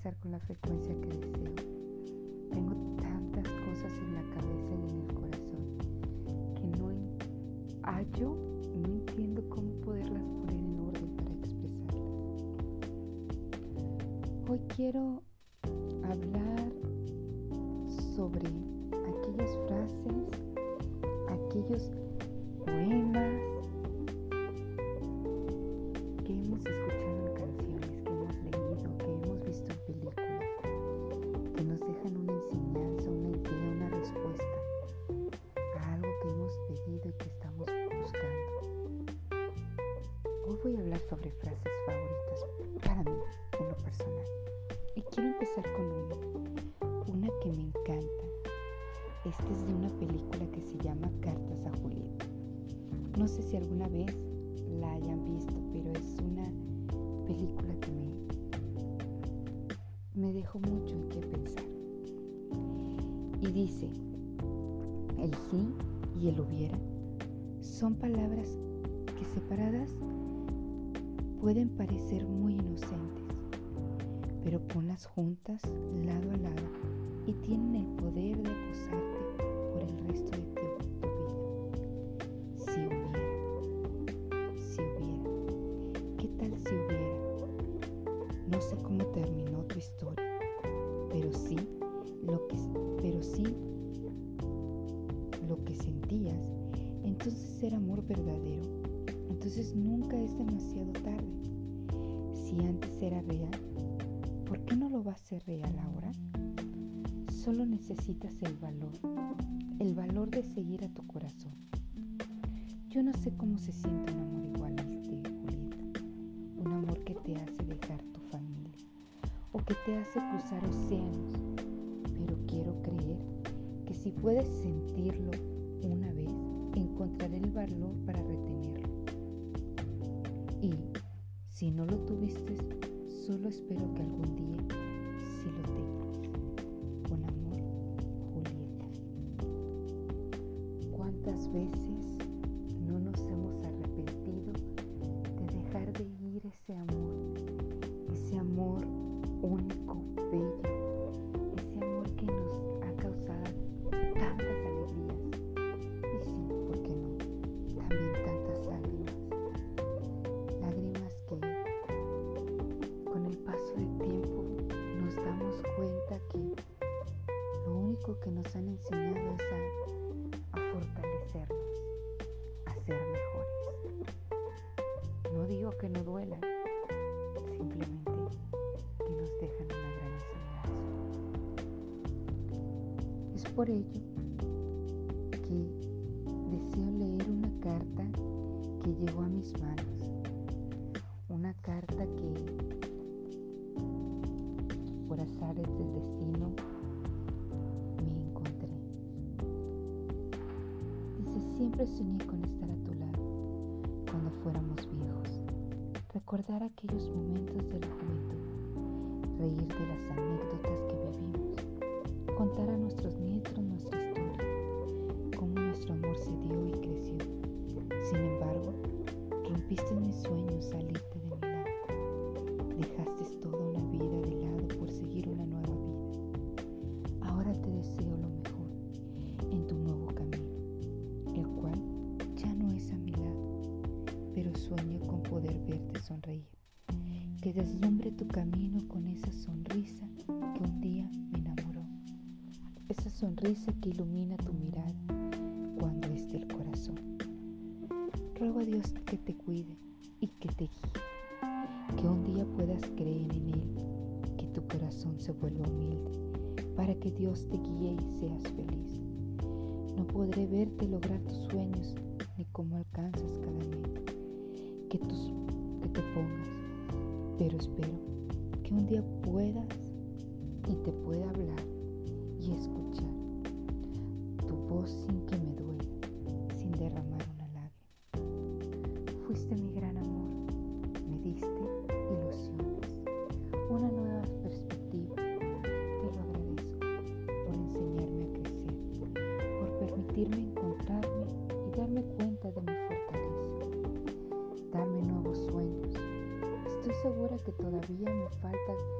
con la frecuencia que deseo. Tengo tantas cosas en la cabeza y en el corazón que no hallo, no entiendo cómo poderlas poner en orden para expresarlas. Hoy quiero hablar sobre aquellas frases, aquellos No sé si alguna vez la hayan visto, pero es una película que me, me dejó mucho en qué pensar. Y dice, el sí y el hubiera son palabras que separadas pueden parecer muy inocentes, pero ponlas juntas lado a lado antes era real, ¿por qué no lo va a ser real ahora? Solo necesitas el valor, el valor de seguir a tu corazón. Yo no sé cómo se siente un amor igual a este, Julieta. Un amor que te hace dejar tu familia o que te hace cruzar océanos. Pero quiero creer que si puedes sentirlo una vez, encontraré el valor para retenerlo. Y si no lo tuviste, solo espero que algún día sí lo tengas. Con amor, Julieta. ¿Cuántas veces Es por ello que deseo leer una carta que llegó a mis manos. Una carta que por azares del destino me encontré. Dice, siempre soñé con estar a tu lado cuando fuéramos viejos. Recordar aquellos momentos de la juventud. Reír de las anécdotas que vivimos. Contar a nuestros nietos nuestra historia. Cómo nuestro amor se dio y creció. Sin embargo, rompiste mis sueños, saliste de mi lado. Dejaste toda una vida de lado por seguir una nueva vida. Ahora te deseo lo mejor en tu nuevo camino, el cual ya no es a mi lado, pero sueño con poder verte sonreír. Que deslumbre tu camino con esa sonrisa que un día me enamoró. Sonrisa que ilumina tu mirada cuando es del corazón. Ruego a Dios que te cuide y que te guíe. Que un día puedas creer en Él, que tu corazón se vuelva humilde, para que Dios te guíe y seas feliz. No podré verte lograr tus sueños ni cómo alcanzas cada meta que, te pongas, pero espero que un día puedas y te pueda hablar y escuchar sin que me duela, sin derramar una lágrima. Fuiste mi gran amor, me diste ilusiones, una nueva perspectiva. Te lo agradezco por enseñarme a crecer, por permitirme encontrarme y darme cuenta de mi fortaleza, darme nuevos sueños. Estoy segura que todavía me falta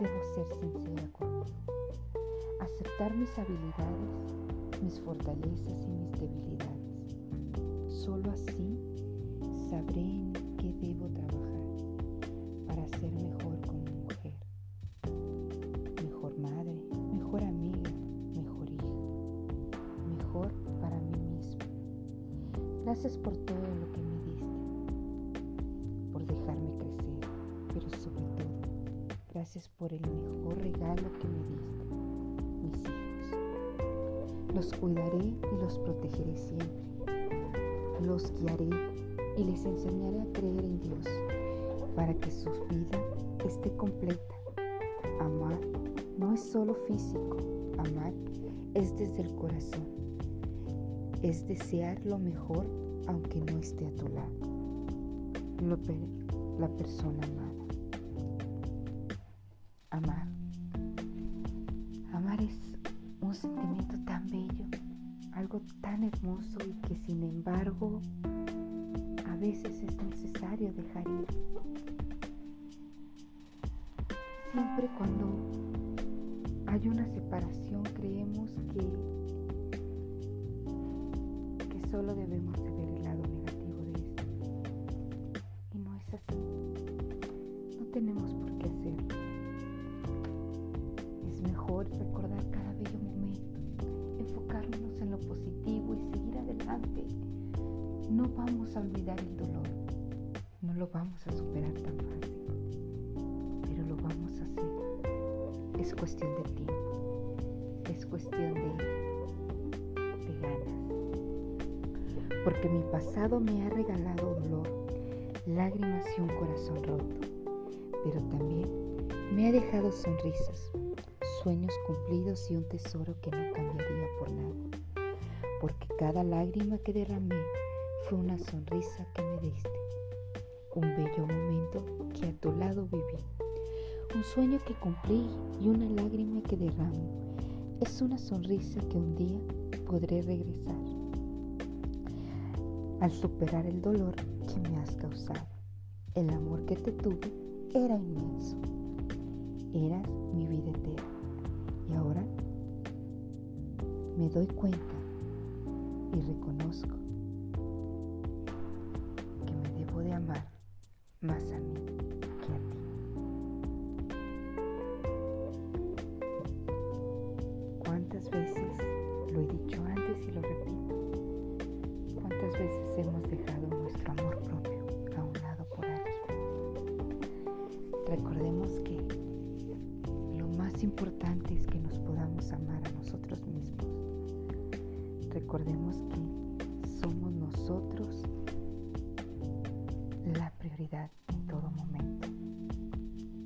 debo ser sincera conmigo, aceptar mis habilidades, mis fortalezas y mis debilidades. Solo así sabré en qué debo trabajar para ser mejor como mujer, mejor madre, mejor amiga, mejor hija, mejor para mí misma. Gracias por todo gracias por el mejor regalo que me diste, mis hijos. Los cuidaré y los protegeré siempre. Los guiaré y les enseñaré a creer en Dios para que su vida esté completa. Amar no es solo físico, amar es desde el corazón, es desear lo mejor aunque no esté a tu lado. la persona amada. Hermoso y que sin embargo veces es necesario dejar ir. Siempre cuando hay una separación creemos que, que solo debemos Es cuestión de tiempo, es cuestión de, ganas. Porque mi pasado me ha regalado dolor, lágrimas y un corazón roto, pero también me ha dejado sonrisas, sueños cumplidos y un tesoro que no cambiaría por nada. Porque cada lágrima que derramé fue una sonrisa que me diste, un bello momento que a tu lado viví, un sueño que cumplí y una lágrima que derramo. Es una sonrisa que un día podré regresar al superar el dolor que me has causado. El amor que te tuve era inmenso. Eras mi vida eterna. Y ahora me doy cuenta y reconozco más importante es que nos podamos amar a nosotros mismos. Recordemos que somos nosotros la prioridad en todo momento.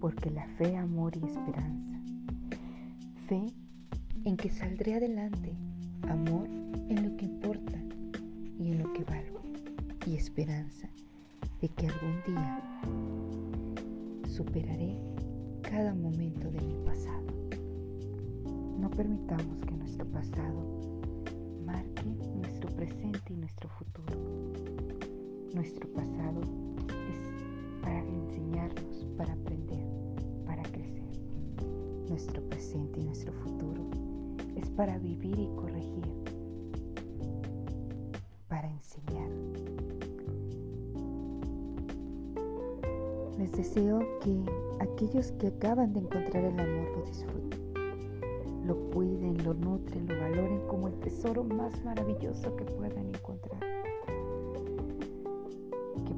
Porque la fe, amor y esperanza. Fe en que saldré adelante. Amor en lo que importa y en lo que valgo. Y esperanza de que algún día superaré cada momento de mi pasado. No permitamos que nuestro pasado marque nuestro presente y nuestro futuro. Nuestro pasado es para enseñarnos, para aprender, para crecer. Nuestro presente y nuestro futuro es para vivir y corregir, para enseñar. Les deseo que aquellos que acaban de encontrar el amor lo disfruten, lo cuiden, lo nutren, lo valoren como el tesoro más maravilloso que puedan encontrar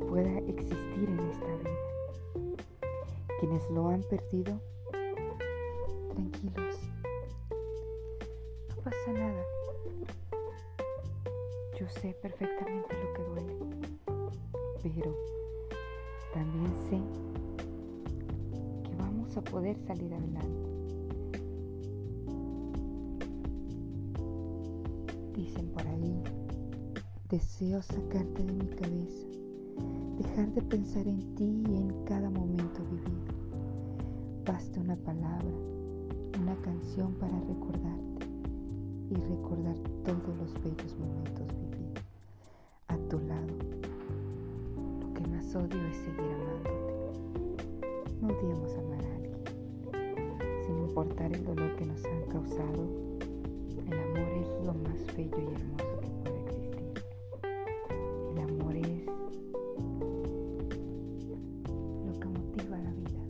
pueda existir en esta vida. Quienes lo han perdido, tranquilos, no pasa nada. Yo sé perfectamente lo que duele, pero también sé que vamos a poder salir adelante. Dicen por ahí, deseo sacarte de mi cabeza dejar de pensar en ti y en cada momento vivido, baste una palabra, una canción para recordarte y recordar todos los bellos momentos vividos odio es seguir amándote. No odiemos amar a alguien, sin importar el dolor que nos han causado. El amor es lo más bello y hermoso que puede existir. El amor es lo que motiva la vida,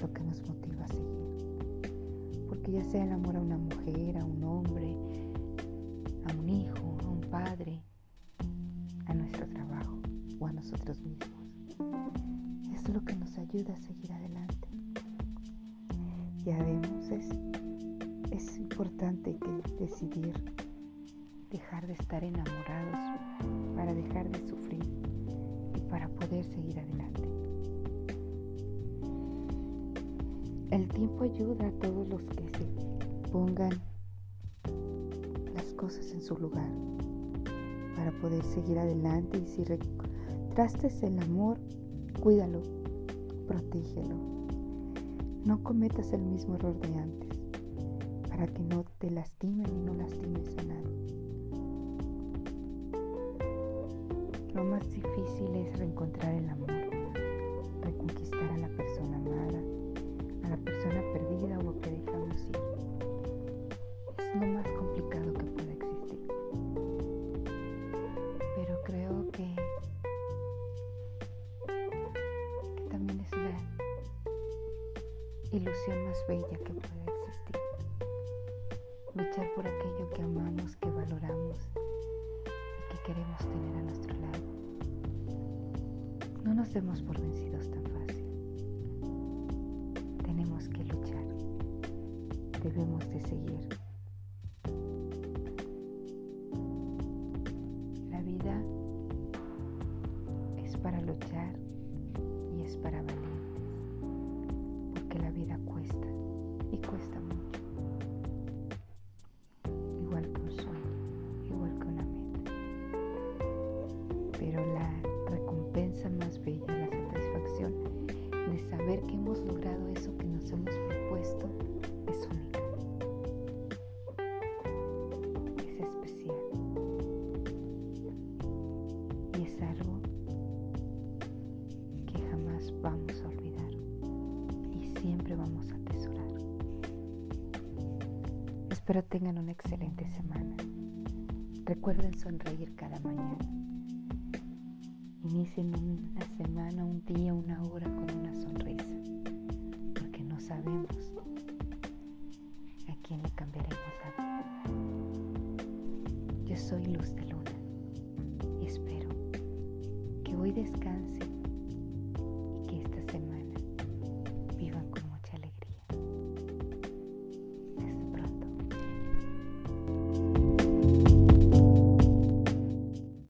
lo que nos motiva a seguir. Porque ya sea el amor ayuda a seguir adelante. Ya vemos, es, es importante que decidir dejar de estar enamorados para dejar de sufrir y para poder seguir adelante. El tiempo ayuda a todos los que se pongan las cosas en su lugar para poder seguir adelante y si trastes el amor, cuídalo, protégelo. No cometas el mismo error de antes para que no te lastimen y no lastimes a nadie. Lo más difícil es reencontrar el amor, reconquistar a la persona amada, a la persona perdida ilusión más bella que puede existir. Luchar por aquello que amamos, que valoramos y que queremos tener a nuestro lado. No nos demos por vencidos tan fácil. Tenemos que luchar. Debemos de seguir. La vida es para luchar y es para valientes. Cuesta mucho. Igual que un sueño, igual que una meta. Pero Espero tengan una excelente semana. Recuerden sonreír cada mañana. Inicien una semana, un día, una hora con una sonrisa, porque no sabemos a quién le cambiaremos la vida. Yo soy Luz de Luna y espero que hoy descanse